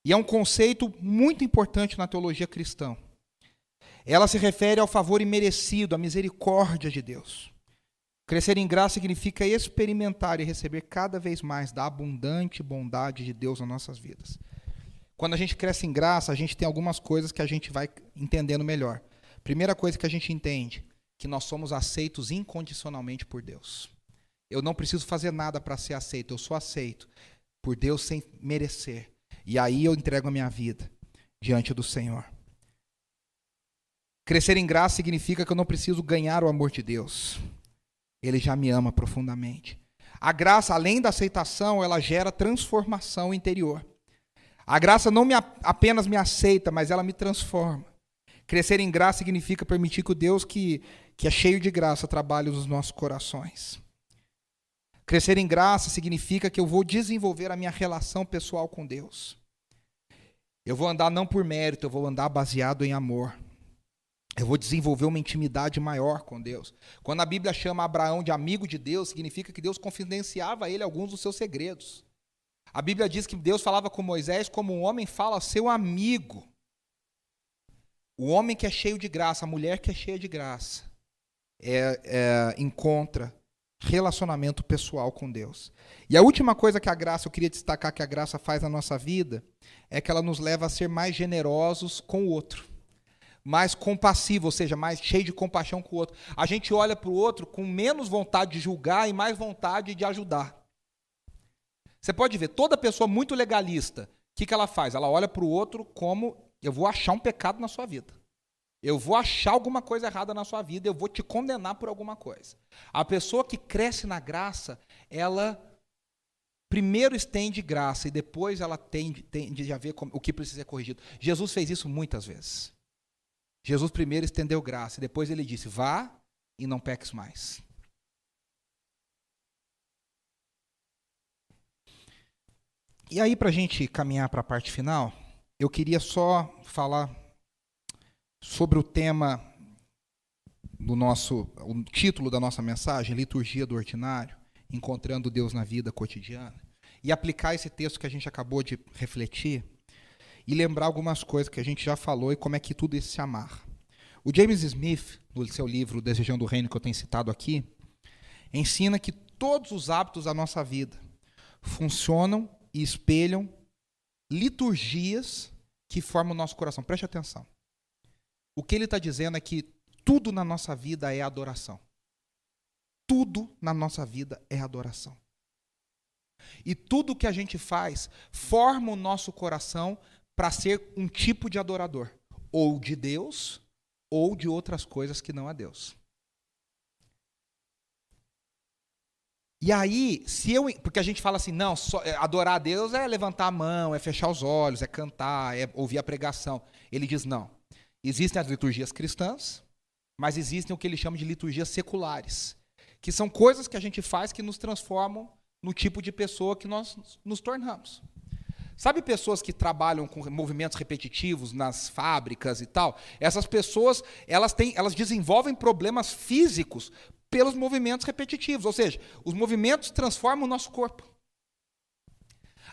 E é um conceito muito importante na teologia cristã. Ela se refere ao favor imerecido, à misericórdia de Deus. Crescer em graça significa experimentar e receber cada vez mais da abundante bondade de Deus nas nossas vidas. Quando a gente cresce em graça, a gente tem algumas coisas que a gente vai entendendo melhor. Primeira coisa que a gente entende, que nós somos aceitos incondicionalmente por Deus. Eu não preciso fazer nada para ser aceito, eu sou aceito por Deus sem merecer. E aí eu entrego a minha vida diante do Senhor. Crescer em graça significa que eu não preciso ganhar o amor de Deus. Ele já me ama profundamente. A graça, além da aceitação, ela gera transformação interior. A graça não me, apenas me aceita, mas ela me transforma. Crescer em graça significa permitir que o Deus que, que é cheio de graça trabalhe nos nossos corações. Crescer em graça significa que eu vou desenvolver a minha relação pessoal com Deus. Eu vou andar não por mérito, eu vou andar baseado em amor. Eu vou desenvolver uma intimidade maior com Deus. Quando a Bíblia chama Abraão de amigo de Deus, significa que Deus confidenciava a ele alguns dos seus segredos. A Bíblia diz que Deus falava com Moisés como um homem fala a seu amigo. O homem que é cheio de graça, a mulher que é cheia de graça, é, é, encontra relacionamento pessoal com Deus. E a última coisa que a graça, eu queria destacar que a graça faz na nossa vida, é que ela nos leva a ser mais generosos com o outro. Mais compassivo, ou seja, mais cheio de compaixão com o outro. A gente olha para o outro com menos vontade de julgar e mais vontade de ajudar. Você pode ver, toda pessoa muito legalista, o que, que ela faz? Ela olha para o outro como eu vou achar um pecado na sua vida. Eu vou achar alguma coisa errada na sua vida, eu vou te condenar por alguma coisa. A pessoa que cresce na graça, ela primeiro estende graça e depois ela tende, tende a ver o que precisa ser corrigido. Jesus fez isso muitas vezes. Jesus primeiro estendeu graça e depois ele disse: vá e não peques mais. E aí, para a gente caminhar para a parte final, eu queria só falar sobre o tema do nosso, o título da nossa mensagem, Liturgia do Ordinário, encontrando Deus na vida cotidiana, e aplicar esse texto que a gente acabou de refletir e lembrar algumas coisas que a gente já falou e como é que tudo isso se amarra. O James Smith, no seu livro Desejando o Reino, que eu tenho citado aqui, ensina que todos os hábitos da nossa vida funcionam e espelham liturgias que forma o nosso coração. Preste atenção. O que ele está dizendo é que tudo na nossa vida é adoração. Tudo na nossa vida é adoração. E tudo que a gente faz forma o nosso coração para ser um tipo de adorador, ou de Deus, ou de outras coisas que não a Deus. E aí, se eu. Porque a gente fala assim, não, só, é, adorar a Deus é levantar a mão, é fechar os olhos, é cantar, é ouvir a pregação. Ele diz, não. Existem as liturgias cristãs, mas existem o que ele chama de liturgias seculares, que são coisas que a gente faz que nos transformam no tipo de pessoa que nós nos tornamos. Sabe pessoas que trabalham com movimentos repetitivos nas fábricas e tal? Essas pessoas, elas têm, elas desenvolvem problemas físicos pelos movimentos repetitivos, ou seja, os movimentos transformam o nosso corpo.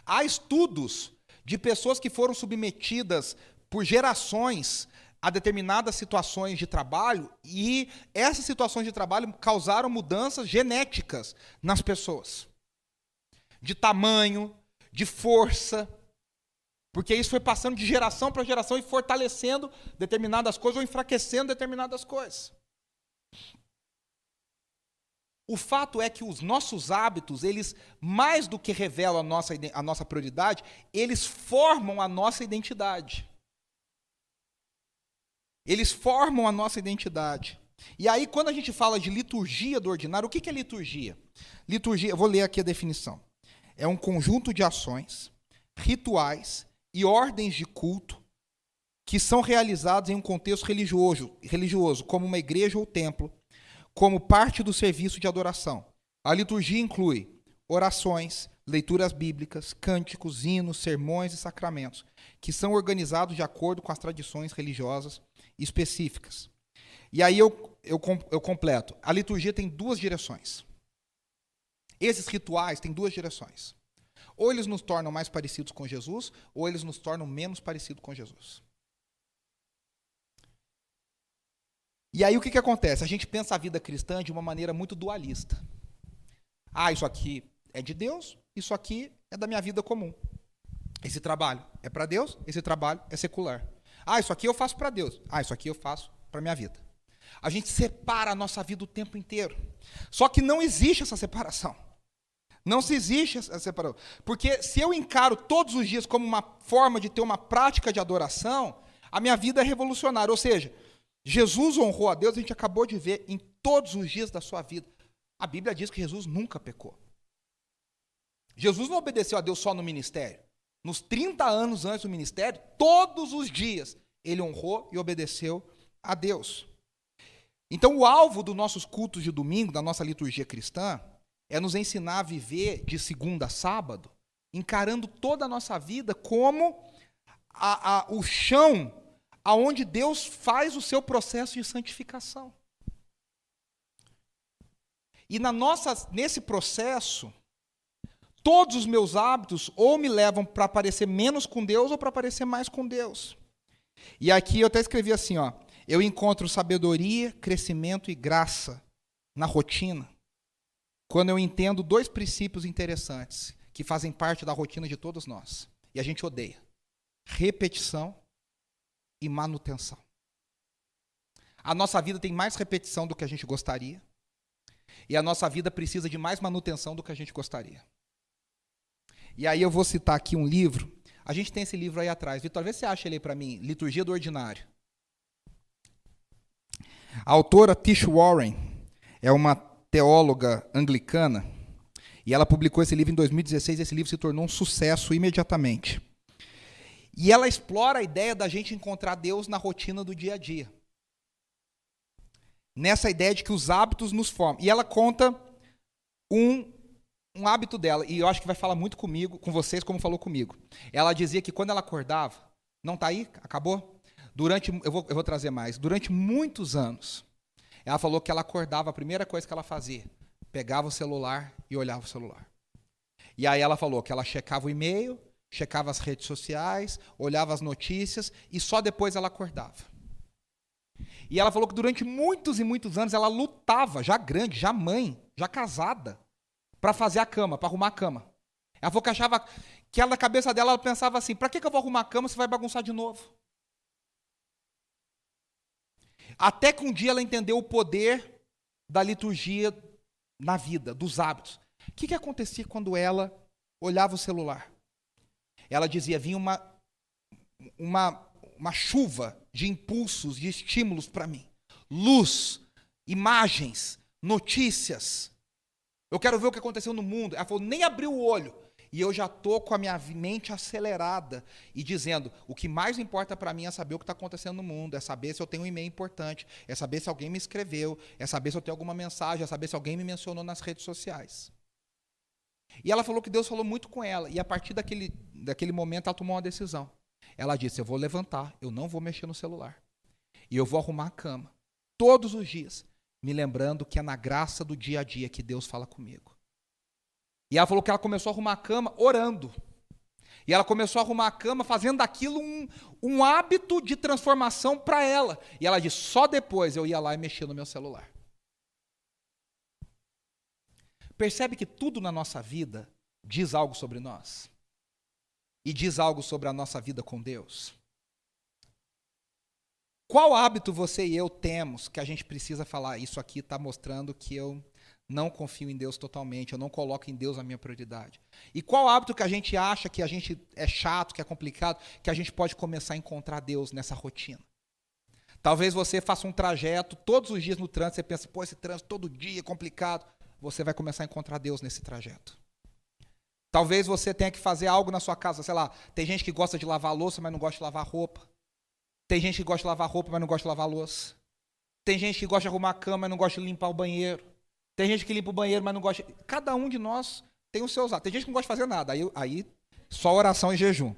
Há estudos de pessoas que foram submetidas por gerações a determinadas situações de trabalho e essas situações de trabalho causaram mudanças genéticas nas pessoas. De tamanho, de força, porque isso foi passando de geração para geração e fortalecendo determinadas coisas ou enfraquecendo determinadas coisas. O fato é que os nossos hábitos, eles, mais do que revelam a nossa, a nossa prioridade, eles formam a nossa identidade. Eles formam a nossa identidade. E aí, quando a gente fala de liturgia do ordinário, o que é liturgia? Liturgia, vou ler aqui a definição. É um conjunto de ações, rituais e ordens de culto que são realizados em um contexto religioso, religioso, como uma igreja ou templo, como parte do serviço de adoração. A liturgia inclui orações, leituras bíblicas, cânticos, hinos, sermões e sacramentos, que são organizados de acordo com as tradições religiosas específicas. E aí eu, eu, eu completo. A liturgia tem duas direções. Esses rituais têm duas direções. Ou eles nos tornam mais parecidos com Jesus, ou eles nos tornam menos parecidos com Jesus. E aí o que, que acontece? A gente pensa a vida cristã de uma maneira muito dualista. Ah, isso aqui é de Deus, isso aqui é da minha vida comum. Esse trabalho é para Deus, esse trabalho é secular. Ah, isso aqui eu faço para Deus. Ah, isso aqui eu faço para minha vida. A gente separa a nossa vida o tempo inteiro. Só que não existe essa separação. Não se existe essa separação. Porque se eu encaro todos os dias como uma forma de ter uma prática de adoração, a minha vida é revolucionária. Ou seja, Jesus honrou a Deus, a gente acabou de ver em todos os dias da sua vida. A Bíblia diz que Jesus nunca pecou. Jesus não obedeceu a Deus só no ministério. Nos 30 anos antes do ministério, todos os dias, ele honrou e obedeceu a Deus. Então, o alvo dos nossos cultos de domingo, da nossa liturgia cristã, é nos ensinar a viver de segunda a sábado, encarando toda a nossa vida como a, a, o chão aonde Deus faz o seu processo de santificação. E na nossa, nesse processo, todos os meus hábitos ou me levam para parecer menos com Deus ou para parecer mais com Deus. E aqui eu até escrevi assim, ó, eu encontro sabedoria, crescimento e graça na rotina quando eu entendo dois princípios interessantes que fazem parte da rotina de todos nós e a gente odeia: repetição e manutenção. A nossa vida tem mais repetição do que a gente gostaria e a nossa vida precisa de mais manutenção do que a gente gostaria. E aí eu vou citar aqui um livro. A gente tem esse livro aí atrás. Vitor, vê se você acha ele para mim. Liturgia do Ordinário. A autora Tish Warren é uma teóloga anglicana, e ela publicou esse livro em 2016, esse livro se tornou um sucesso imediatamente. E ela explora a ideia da gente encontrar Deus na rotina do dia a dia. Nessa ideia de que os hábitos nos formam. E ela conta um, um hábito dela, e eu acho que vai falar muito comigo, com vocês, como falou comigo. Ela dizia que quando ela acordava, não está aí? Acabou? Durante, eu vou, eu vou trazer mais. Durante muitos anos, ela falou que ela acordava, a primeira coisa que ela fazia, pegava o celular e olhava o celular. E aí ela falou que ela checava o e-mail, checava as redes sociais, olhava as notícias e só depois ela acordava. E ela falou que durante muitos e muitos anos ela lutava, já grande, já mãe, já casada, para fazer a cama, para arrumar a cama. Ela falou que achava que ela, na cabeça dela, ela pensava assim: para que, que eu vou arrumar a cama se vai bagunçar de novo? Até que um dia ela entendeu o poder da liturgia na vida, dos hábitos. O que, que acontecia quando ela olhava o celular? Ela dizia: vinha uma, uma, uma chuva de impulsos, de estímulos para mim. Luz, imagens, notícias. Eu quero ver o que aconteceu no mundo. Ela falou: nem abriu o olho. E eu já estou com a minha mente acelerada e dizendo: o que mais importa para mim é saber o que está acontecendo no mundo, é saber se eu tenho um e-mail importante, é saber se alguém me escreveu, é saber se eu tenho alguma mensagem, é saber se alguém me mencionou nas redes sociais. E ela falou que Deus falou muito com ela, e a partir daquele, daquele momento ela tomou uma decisão. Ela disse: Eu vou levantar, eu não vou mexer no celular, e eu vou arrumar a cama, todos os dias, me lembrando que é na graça do dia a dia que Deus fala comigo. E ela falou que ela começou a arrumar a cama orando. E ela começou a arrumar a cama fazendo daquilo um, um hábito de transformação para ela. E ela disse: só depois eu ia lá e mexia no meu celular. Percebe que tudo na nossa vida diz algo sobre nós? E diz algo sobre a nossa vida com Deus? Qual hábito você e eu temos que a gente precisa falar? Isso aqui está mostrando que eu não confio em Deus totalmente, eu não coloco em Deus a minha prioridade. E qual hábito que a gente acha que a gente é chato, que é complicado, que a gente pode começar a encontrar Deus nessa rotina? Talvez você faça um trajeto todos os dias no trânsito, você pensa, pô, esse trânsito todo dia é complicado. Você vai começar a encontrar Deus nesse trajeto. Talvez você tenha que fazer algo na sua casa, sei lá, tem gente que gosta de lavar louça, mas não gosta de lavar roupa. Tem gente que gosta de lavar roupa, mas não gosta de lavar louça. Tem gente que gosta de arrumar a cama, mas não gosta de limpar o banheiro. Tem gente que limpa o banheiro, mas não gosta. Cada um de nós tem os seus atos. Tem gente que não gosta de fazer nada. Aí, aí só oração e jejum.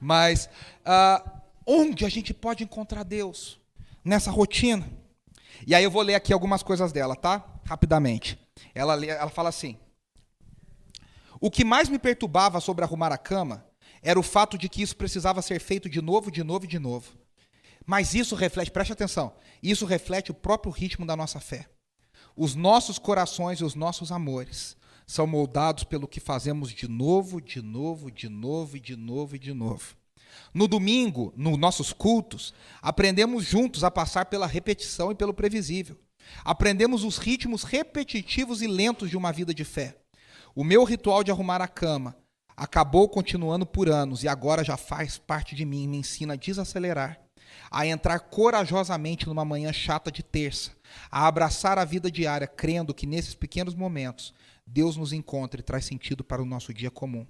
Mas uh, onde a gente pode encontrar Deus? Nessa rotina. E aí eu vou ler aqui algumas coisas dela, tá? Rapidamente. Ela, ela fala assim: O que mais me perturbava sobre arrumar a cama era o fato de que isso precisava ser feito de novo, de novo e de novo. Mas isso reflete, preste atenção, isso reflete o próprio ritmo da nossa fé. Os nossos corações e os nossos amores são moldados pelo que fazemos de novo, de novo, de novo e de novo e de novo. No domingo, nos nossos cultos, aprendemos juntos a passar pela repetição e pelo previsível. Aprendemos os ritmos repetitivos e lentos de uma vida de fé. O meu ritual de arrumar a cama acabou continuando por anos e agora já faz parte de mim, me ensina a desacelerar, a entrar corajosamente numa manhã chata de terça, a abraçar a vida diária, crendo que nesses pequenos momentos Deus nos encontra e traz sentido para o nosso dia comum.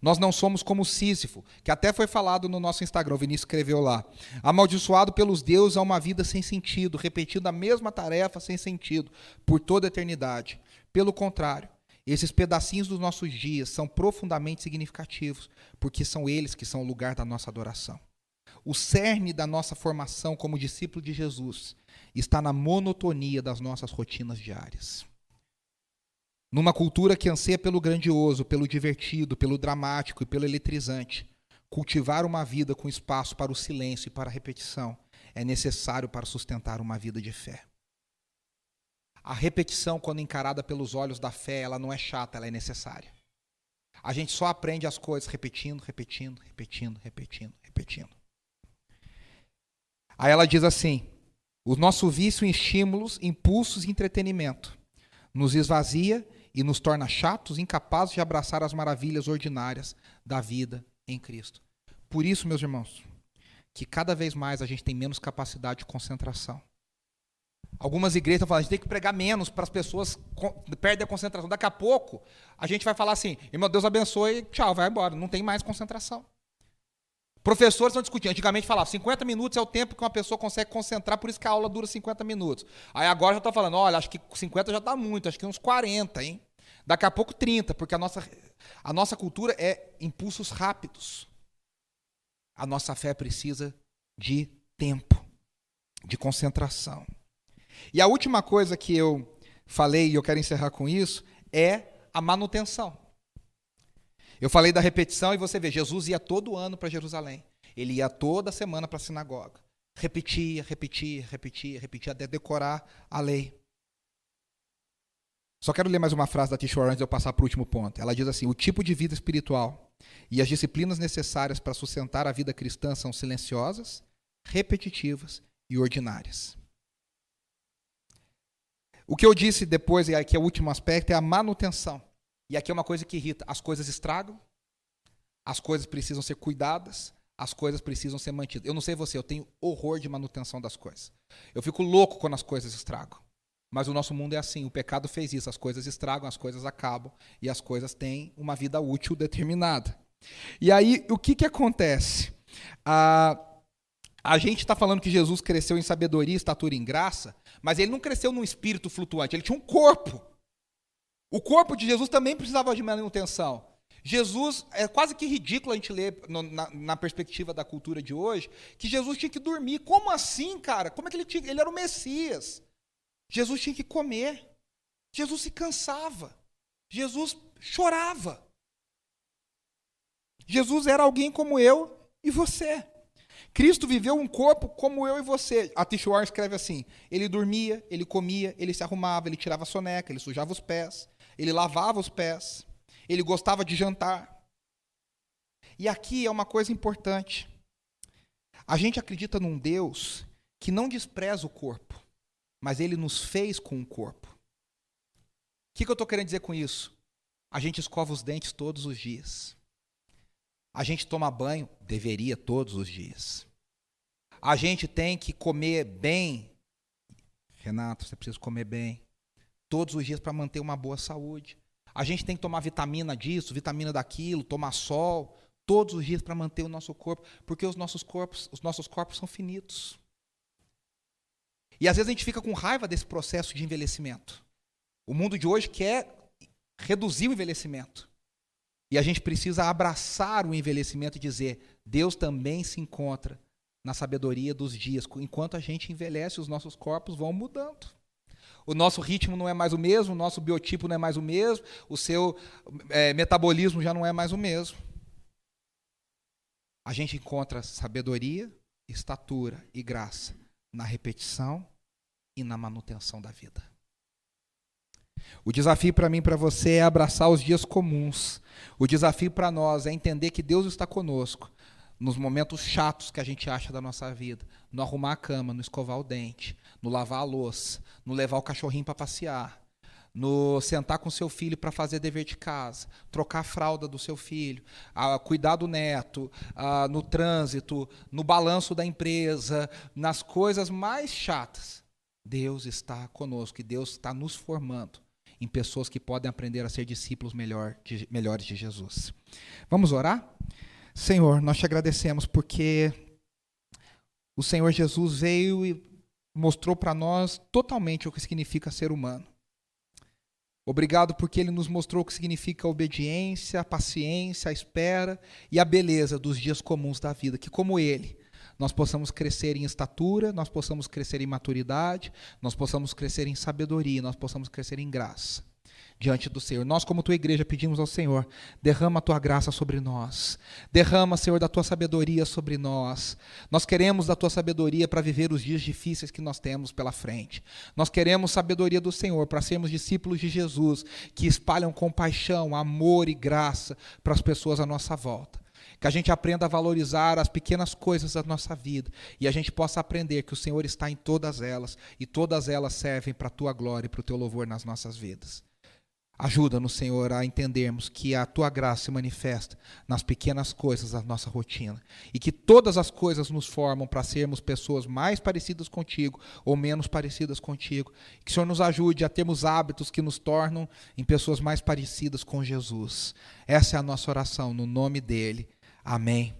Nós não somos como Sísifo, que até foi falado no nosso Instagram, o Vinícius escreveu lá. Amaldiçoado pelos deuses a uma vida sem sentido, repetindo a mesma tarefa sem sentido, por toda a eternidade. Pelo contrário, esses pedacinhos dos nossos dias são profundamente significativos, porque são eles que são o lugar da nossa adoração. O cerne da nossa formação como discípulo de Jesus está na monotonia das nossas rotinas diárias. Numa cultura que anseia pelo grandioso, pelo divertido, pelo dramático e pelo eletrizante, cultivar uma vida com espaço para o silêncio e para a repetição é necessário para sustentar uma vida de fé. A repetição, quando encarada pelos olhos da fé, ela não é chata, ela é necessária. A gente só aprende as coisas repetindo, repetindo, repetindo, repetindo, repetindo. Aí ela diz assim: o nosso vício em estímulos, impulsos e entretenimento nos esvazia e nos torna chatos, incapazes de abraçar as maravilhas ordinárias da vida em Cristo. Por isso, meus irmãos, que cada vez mais a gente tem menos capacidade de concentração. Algumas igrejas estão falando, a gente tem que pregar menos para as pessoas perderem a concentração. Daqui a pouco, a gente vai falar assim, irmão, Deus abençoe, tchau, vai embora. Não tem mais concentração. Professores estão discutindo. Antigamente falava 50 minutos é o tempo que uma pessoa consegue concentrar, por isso que a aula dura 50 minutos. Aí agora já estou falando, olha, acho que 50 já está muito, acho que uns 40, hein? Daqui a pouco 30, porque a nossa, a nossa cultura é impulsos rápidos. A nossa fé precisa de tempo, de concentração. E a última coisa que eu falei, e eu quero encerrar com isso, é a manutenção. Eu falei da repetição e você vê, Jesus ia todo ano para Jerusalém. Ele ia toda semana para a sinagoga. Repetia, repetia, repetia, repetia até decorar a lei. Só quero ler mais uma frase da Tishore antes de eu passar para o último ponto. Ela diz assim: o tipo de vida espiritual e as disciplinas necessárias para sustentar a vida cristã são silenciosas, repetitivas e ordinárias. O que eu disse depois, e aqui é o último aspecto, é a manutenção. E aqui é uma coisa que irrita: as coisas estragam, as coisas precisam ser cuidadas, as coisas precisam ser mantidas. Eu não sei você, eu tenho horror de manutenção das coisas. Eu fico louco quando as coisas estragam. Mas o nosso mundo é assim, o pecado fez isso, as coisas estragam, as coisas acabam e as coisas têm uma vida útil determinada. E aí, o que, que acontece? Ah, a gente está falando que Jesus cresceu em sabedoria, estatura e em graça, mas ele não cresceu num espírito flutuante, ele tinha um corpo. O corpo de Jesus também precisava de manutenção. Jesus, é quase que ridículo a gente ler no, na, na, perspectiva da cultura de hoje, que Jesus tinha que dormir. Como assim, cara? Como é que ele tinha? Ele era o Messias. Jesus tinha que comer. Jesus se cansava. Jesus chorava. Jesus era alguém como eu e você. Cristo viveu um corpo como eu e você. A Tish Warren escreve assim: ele dormia, ele comia, ele se arrumava, ele tirava a soneca, ele sujava os pés, ele lavava os pés, ele gostava de jantar. E aqui é uma coisa importante. A gente acredita num Deus que não despreza o corpo mas ele nos fez com um corpo. O que, que eu estou querendo dizer com isso? A gente escova os dentes todos os dias. A gente toma banho, deveria todos os dias. A gente tem que comer bem. Renato, você precisa comer bem. Todos os dias para manter uma boa saúde. A gente tem que tomar vitamina disso, vitamina daquilo, tomar sol, todos os dias para manter o nosso corpo, porque os nossos corpos, os nossos corpos são finitos. E às vezes a gente fica com raiva desse processo de envelhecimento. O mundo de hoje quer reduzir o envelhecimento. E a gente precisa abraçar o envelhecimento e dizer: Deus também se encontra na sabedoria dos dias. Enquanto a gente envelhece, os nossos corpos vão mudando. O nosso ritmo não é mais o mesmo, o nosso biotipo não é mais o mesmo, o seu é, metabolismo já não é mais o mesmo. A gente encontra sabedoria, estatura e graça na repetição e na manutenção da vida. O desafio para mim e para você é abraçar os dias comuns. O desafio para nós é entender que Deus está conosco nos momentos chatos que a gente acha da nossa vida, no arrumar a cama, no escovar o dente, no lavar a louça, no levar o cachorrinho para passear, no sentar com seu filho para fazer dever de casa, trocar a fralda do seu filho, a cuidar do neto, a, no trânsito, no balanço da empresa, nas coisas mais chatas. Deus está conosco e Deus está nos formando em pessoas que podem aprender a ser discípulos melhor, de, melhores de Jesus. Vamos orar? Senhor, nós te agradecemos porque o Senhor Jesus veio e mostrou para nós totalmente o que significa ser humano. Obrigado porque ele nos mostrou o que significa a obediência, a paciência, a espera e a beleza dos dias comuns da vida, que como ele, nós possamos crescer em estatura, nós possamos crescer em maturidade, nós possamos crescer em sabedoria, nós possamos crescer em graça diante do Senhor. Nós, como tua igreja, pedimos ao Senhor: derrama a tua graça sobre nós, derrama, Senhor, da tua sabedoria sobre nós. Nós queremos da tua sabedoria para viver os dias difíceis que nós temos pela frente. Nós queremos sabedoria do Senhor para sermos discípulos de Jesus que espalham compaixão, amor e graça para as pessoas à nossa volta que a gente aprenda a valorizar as pequenas coisas da nossa vida e a gente possa aprender que o Senhor está em todas elas e todas elas servem para a tua glória e para o teu louvor nas nossas vidas. Ajuda-nos, Senhor, a entendermos que a tua graça se manifesta nas pequenas coisas da nossa rotina e que todas as coisas nos formam para sermos pessoas mais parecidas contigo ou menos parecidas contigo. Que o Senhor nos ajude a termos hábitos que nos tornam em pessoas mais parecidas com Jesus. Essa é a nossa oração, no nome dele. Amém.